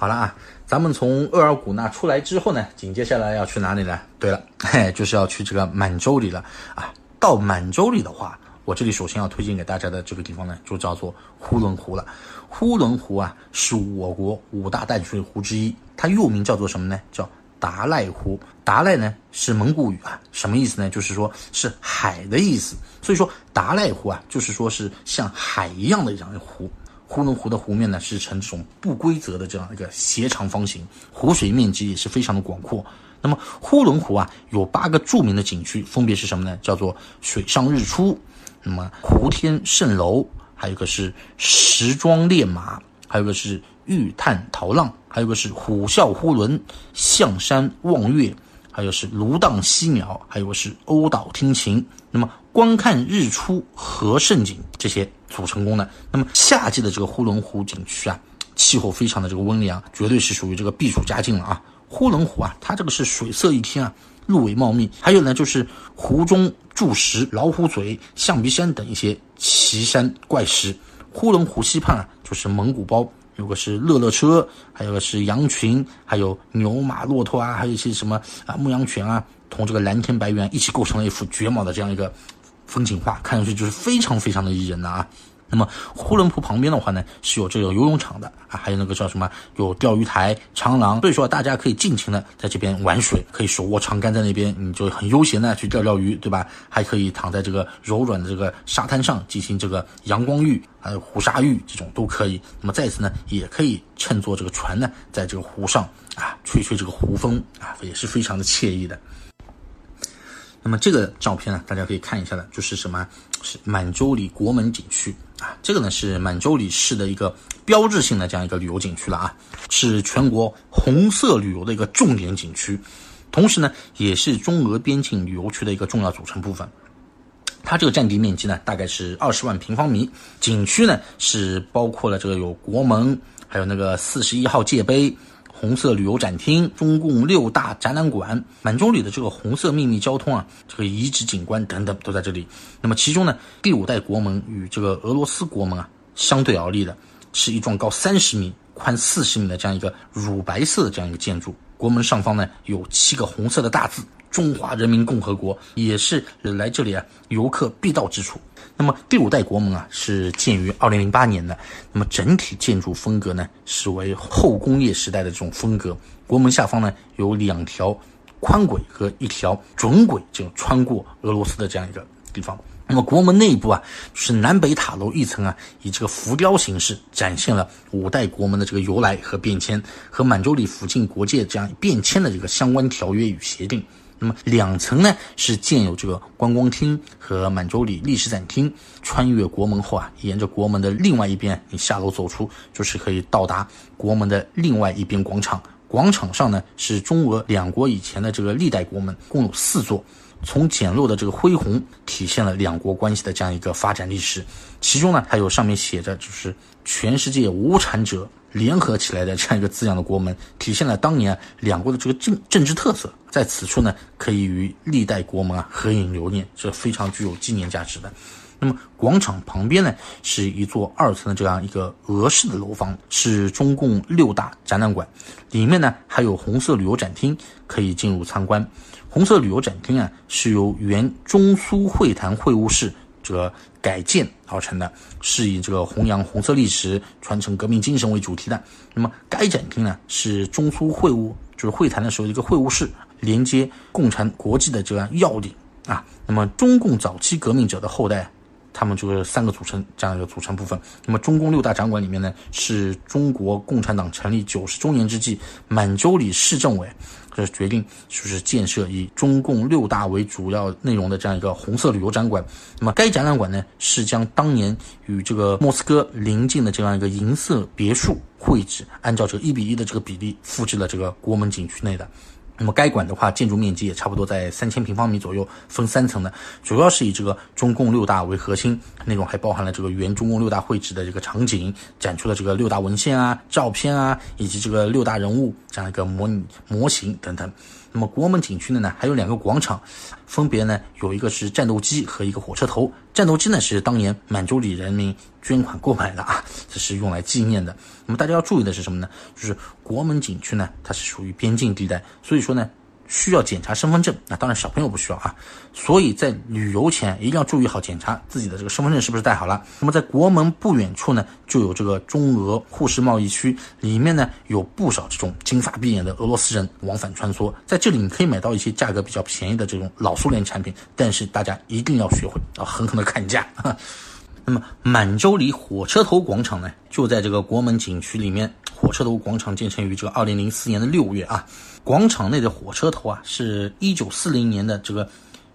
好了啊，咱们从额尔古纳出来之后呢，紧接下来要去哪里呢？对了，嘿，就是要去这个满洲里了啊。到满洲里的话，我这里首先要推荐给大家的这个地方呢，就叫做呼伦湖了。呼伦湖啊，是我国五大淡水湖之一，它又名叫做什么呢？叫达赖湖。达赖呢是蒙古语啊，什么意思呢？就是说是海的意思。所以说达赖湖啊，就是说是像海一样的这样一个湖。呼伦湖的湖面呢是呈这种不规则的这样一个斜长方形，湖水面积也是非常的广阔。那么呼伦湖啊有八个著名的景区，分别是什么呢？叫做水上日出，那么湖天蜃楼，还有一个是石桩练马，还有一个是玉探陶浪，还有一个是虎啸呼伦，象山望月，还有是芦荡溪鸟，还有个是鸥岛听琴。那么观看日出和盛景这些。组成功的。那么夏季的这个呼伦湖景区啊，气候非常的这个温凉，绝对是属于这个避暑佳境了啊。呼伦湖啊，它这个是水色一天啊，鹿尾茂密，还有呢就是湖中筑石、老虎嘴、象鼻山等一些奇山怪石。呼伦湖西畔啊，就是蒙古包，有个是乐乐车，还有个是羊群，还有牛马骆驼啊，还有一些什么啊牧羊犬啊，同这个蓝天白云一起构成了一幅绝美的这样一个。风景画看上去就是非常非常的宜人的啊。那么呼伦湖旁边的话呢，是有这个游泳场的啊，还有那个叫什么，有钓鱼台、长廊，所以说大家可以尽情的在这边玩水，可以手握长杆在那边，你就很悠闲的去钓钓鱼，对吧？还可以躺在这个柔软的这个沙滩上进行这个阳光浴，还有湖沙浴这种都可以。那么再次呢，也可以乘坐这个船呢，在这个湖上啊，吹吹这个湖风啊，也是非常的惬意的。那么这个照片呢，大家可以看一下的，就是什么？是满洲里国门景区啊。这个呢是满洲里市的一个标志性的这样一个旅游景区了啊，是全国红色旅游的一个重点景区，同时呢也是中俄边境旅游区的一个重要组成部分。它这个占地面积呢大概是二十万平方米，景区呢是包括了这个有国门，还有那个四十一号界碑。红色旅游展厅、中共六大展览馆、满洲里的这个红色秘密交通啊，这个遗址景观等等都在这里。那么其中呢，第五代国门与这个俄罗斯国门啊相对而立的，是一幢高三十米、宽四十米的这样一个乳白色的这样一个建筑。国门上方呢有七个红色的大字。中华人民共和国也是来这里啊游客必到之处。那么第五代国门啊是建于二零零八年的，那么整体建筑风格呢是为后工业时代的这种风格。国门下方呢有两条宽轨和一条准轨，就穿过俄罗斯的这样一个地方。那么国门内部啊，是南北塔楼一层啊，以这个浮雕形式展现了五代国门的这个由来和变迁，和满洲里附近国界这样变迁的这个相关条约与协定。那么两层呢是建有这个观光厅和满洲里历史展厅。穿越国门后啊，沿着国门的另外一边，你下楼走出，就是可以到达国门的另外一边广场。广场上呢是中俄两国以前的这个历代国门，共有四座。从简陋的这个恢宏，体现了两国关系的这样一个发展历史。其中呢还有上面写着就是全世界无产者。联合起来的这样一个字样的国门，体现了当年两国的这个政政治特色。在此处呢，可以与历代国门啊合影留念，这非常具有纪念价值的。那么广场旁边呢，是一座二层的这样一个俄式的楼房，是中共六大展览馆，里面呢还有红色旅游展厅可以进入参观。红色旅游展厅啊，是由原中苏会谈会晤室。这个改建而成的，是以这个弘扬红色历史、传承革命精神为主题的。那么该展厅呢，是中苏会晤就是会谈的时候一个会晤室，连接共产国际的这样要点啊。那么中共早期革命者的后代。他们就是三个组成这样一个组成部分。那么中共六大展馆里面呢，是中国共产党成立九十周年之际，满洲里市政委这决定就是建设以中共六大为主要内容的这样一个红色旅游展馆。那么该展览馆呢，是将当年与这个莫斯科邻近的这样一个银色别墅绘制，按照这个一比一的这个比例复制了这个国门景区内的。那么该馆的话，建筑面积也差不多在三千平方米左右，分三层的，主要是以这个中共六大为核心，内容还包含了这个原中共六大会址的这个场景，展出了这个六大文献啊、照片啊，以及这个六大人物这样一个模拟模型等等。那么国门景区的呢，还有两个广场，分别呢有一个是战斗机和一个火车头。战斗机呢是当年满洲里人民捐款购买的啊，这是用来纪念的。那么大家要注意的是什么呢？就是国门景区呢，它是属于边境地带，所以说呢。需要检查身份证，那当然小朋友不需要啊。所以在旅游前一定要注意好检查自己的这个身份证是不是带好了。那么在国门不远处呢，就有这个中俄互市贸易区，里面呢有不少这种金发碧眼的俄罗斯人往返穿梭，在这里你可以买到一些价格比较便宜的这种老苏联产品，但是大家一定要学会啊狠狠的砍价。那么满洲里火车头广场呢，就在这个国门景区里面。火车头广场建成于这个二零零四年的六月啊。广场内的火车头啊，是一九四零年的这个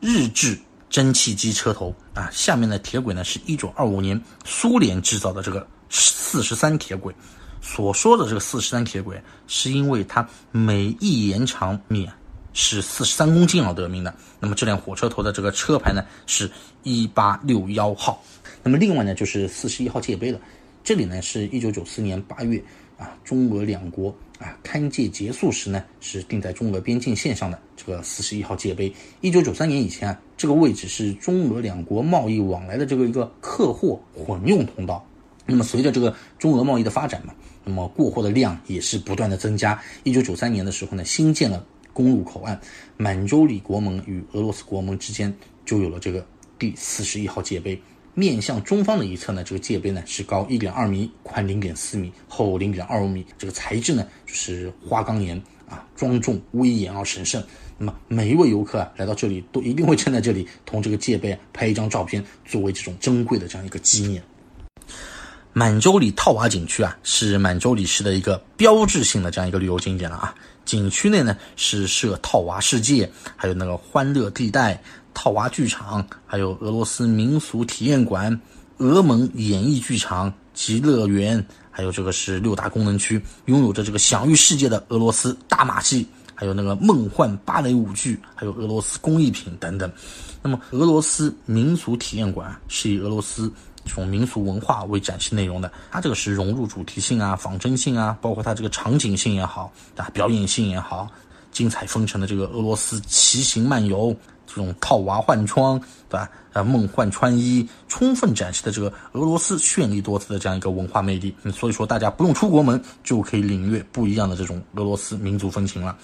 日制蒸汽机车头啊。下面的铁轨呢，是一九二五年苏联制造的这个四十三铁轨。所说的这个四十三铁轨，是因为它每一延长米是四十三公斤而得名的。那么这辆火车头的这个车牌呢，是一八六幺号。那么另外呢，就是四十一号界碑了。这里呢，是一九九四年八月啊，中俄两国。啊，勘界结束时呢，是定在中俄边境线上的这个四十一号界碑。一九九三年以前啊，这个位置是中俄两国贸易往来的这个一个客货混用通道。那么随着这个中俄贸易的发展嘛，那么过货的量也是不断的增加。一九九三年的时候呢，新建了公路口岸，满洲里国门与俄罗斯国门之间就有了这个第四十一号界碑。面向中方的一侧呢，这个界碑呢是高一点二米，宽零点四米，厚零点二五米。这个材质呢就是花岗岩啊，庄重威严而神圣。那么每一位游客啊来到这里，都一定会站在这里同这个界碑拍一张照片，作为这种珍贵的这样一个纪念。满洲里套娃景区啊，是满洲里市的一个标志性的这样一个旅游景点了啊。景区内呢是设套娃世界，还有那个欢乐地带。套娃剧场，还有俄罗斯民俗体验馆、俄蒙演艺剧场极乐园，还有这个是六大功能区，拥有着这个享誉世界的俄罗斯大马戏，还有那个梦幻芭蕾舞剧，还有俄罗斯工艺品等等。那么，俄罗斯民俗体验馆是以俄罗斯这种民俗文化为展示内容的，它这个是融入主题性啊、仿真性啊，包括它这个场景性也好啊、表演性也好，精彩纷呈的这个俄罗斯骑行漫游。这种套娃换装，对吧？呃，梦幻穿衣，充分展示的这个俄罗斯绚丽多姿的这样一个文化魅力。所以说，大家不用出国门就可以领略不一样的这种俄罗斯民族风情了。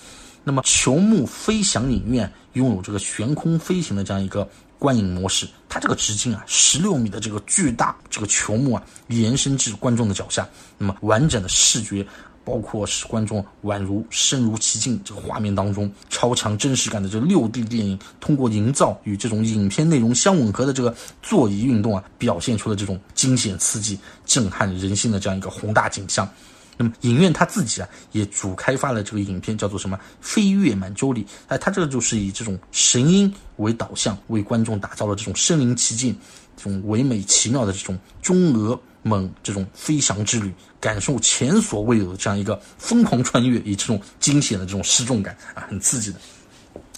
那么，球幕飞翔影院拥有这个悬空飞行的这样一个观影模式，它这个直径啊十六米的这个巨大这个球幕啊，延伸至观众的脚下，那么完整的视觉。包括使观众宛如身如其境，这个画面当中超强真实感的这六 D 电影，通过营造与这种影片内容相吻合的这个座椅运动啊，表现出了这种惊险刺激、震撼人心的这样一个宏大景象。那么影院它自己啊，也主开发了这个影片，叫做什么《飞跃满洲里》。哎，它这个就是以这种神音为导向，为观众打造了这种身临其境、这种唯美奇妙的这种中俄。蒙这种飞翔之旅，感受前所未有的这样一个疯狂穿越，以这种惊险的这种失重感啊，很刺激的。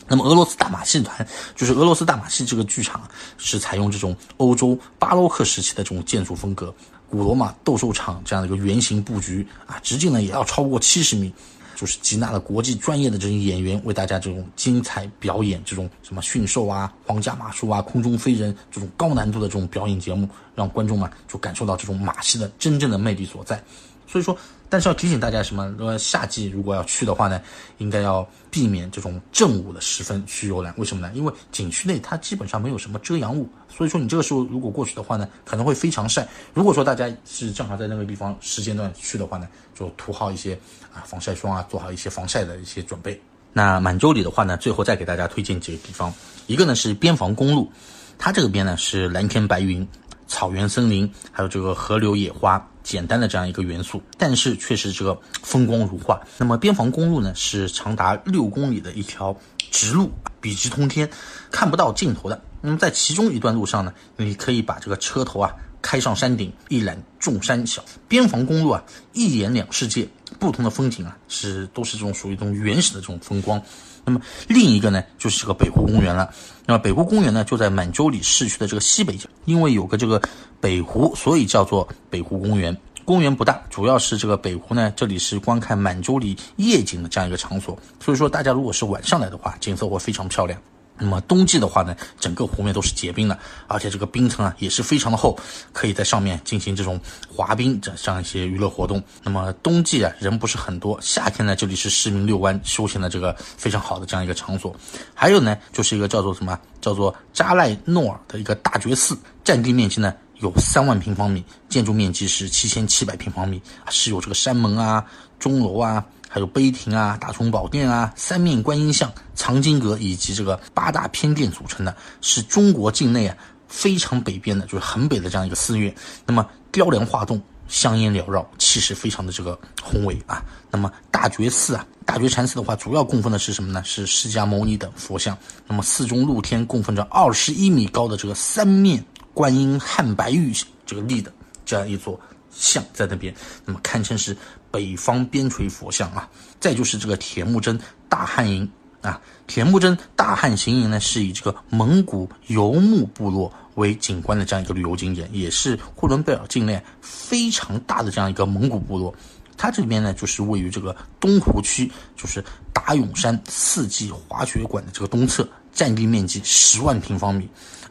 那么俄罗斯大马戏团就是俄罗斯大马戏这个剧场是采用这种欧洲巴洛克时期的这种建筑风格，古罗马斗兽场这样的一个圆形布局啊，直径呢也要超过七十米。就是集纳了国际专业的这些演员，为大家这种精彩表演，这种什么驯兽啊、皇家马术啊、空中飞人这种高难度的这种表演节目，让观众们就感受到这种马戏的真正的魅力所在。所以说。但是要提醒大家什么？呃夏季如果要去的话呢，应该要避免这种正午的时分去游览。为什么呢？因为景区内它基本上没有什么遮阳物，所以说你这个时候如果过去的话呢，可能会非常晒。如果说大家是正好在那个地方时间段去的话呢，就涂好一些啊防晒霜啊，做好一些防晒的一些准备。那满洲里的话呢，最后再给大家推荐几个地方，一个呢是边防公路，它这个边呢是蓝天白云。草原、森林，还有这个河流、野花，简单的这样一个元素，但是却是这个风光如画。那么边防公路呢，是长达六公里的一条直路，笔直通天，看不到尽头的。那么在其中一段路上呢，你可以把这个车头啊开上山顶，一览众山小。边防公路啊，一眼两世界，不同的风景啊，是都是这种属于这种原始的这种风光。那么另一个呢，就是这个北湖公园了。那么北湖公园呢，就在满洲里市区的这个西北角，因为有个这个北湖，所以叫做北湖公园。公园不大，主要是这个北湖呢，这里是观看满洲里夜景的这样一个场所。所以说，大家如果是晚上来的话，景色会非常漂亮。那么冬季的话呢，整个湖面都是结冰的，而且这个冰层啊也是非常的厚，可以在上面进行这种滑冰这这样一些娱乐活动。那么冬季啊人不是很多，夏天呢这里是市民遛弯休闲的这个非常好的这样一个场所。还有呢就是一个叫做什么叫做扎赖诺尔的一个大觉寺，占地面积呢有三万平方米，建筑面积是七千七百平方米，是有这个山门啊、钟楼啊。还有碑亭啊、大雄宝殿啊、三面观音像、藏经阁以及这个八大偏殿组成的，是中国境内啊非常北边的，就是很北的这样一个寺院。那么雕梁画栋、香烟缭绕，气势非常的这个宏伟啊。那么大觉寺啊，大觉禅寺的话，主要供奉的是什么呢？是释迦牟尼等佛像。那么寺中露天供奉着二十一米高的这个三面观音汉白玉这个立的这样一座。像在那边，那么堪称是北方边陲佛像啊。再就是这个铁木真大汉营啊，铁木真大汉行营呢，是以这个蒙古游牧部落为景观的这样一个旅游景点，也是呼伦贝尔境内非常大的这样一个蒙古部落。它这边呢，就是位于这个东湖区，就是达永山四季滑雪馆的这个东侧，占地面积十万平方米。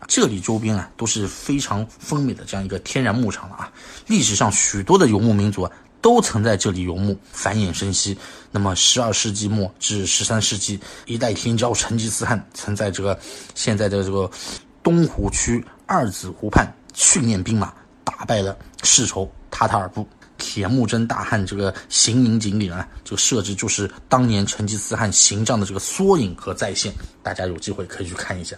这里周边啊都是非常丰美的这样一个天然牧场了啊。历史上许多的游牧民族啊都曾在这里游牧繁衍生息。那么十二世纪末至十三世纪，一代天骄成吉思汗曾在这个现在的这个东湖区二子湖畔训练兵马，打败了世仇塔塔尔部。铁木真大汉这个行营景点啊，这个设置就是当年成吉思汗行帐的这个缩影和再现，大家有机会可以去看一下。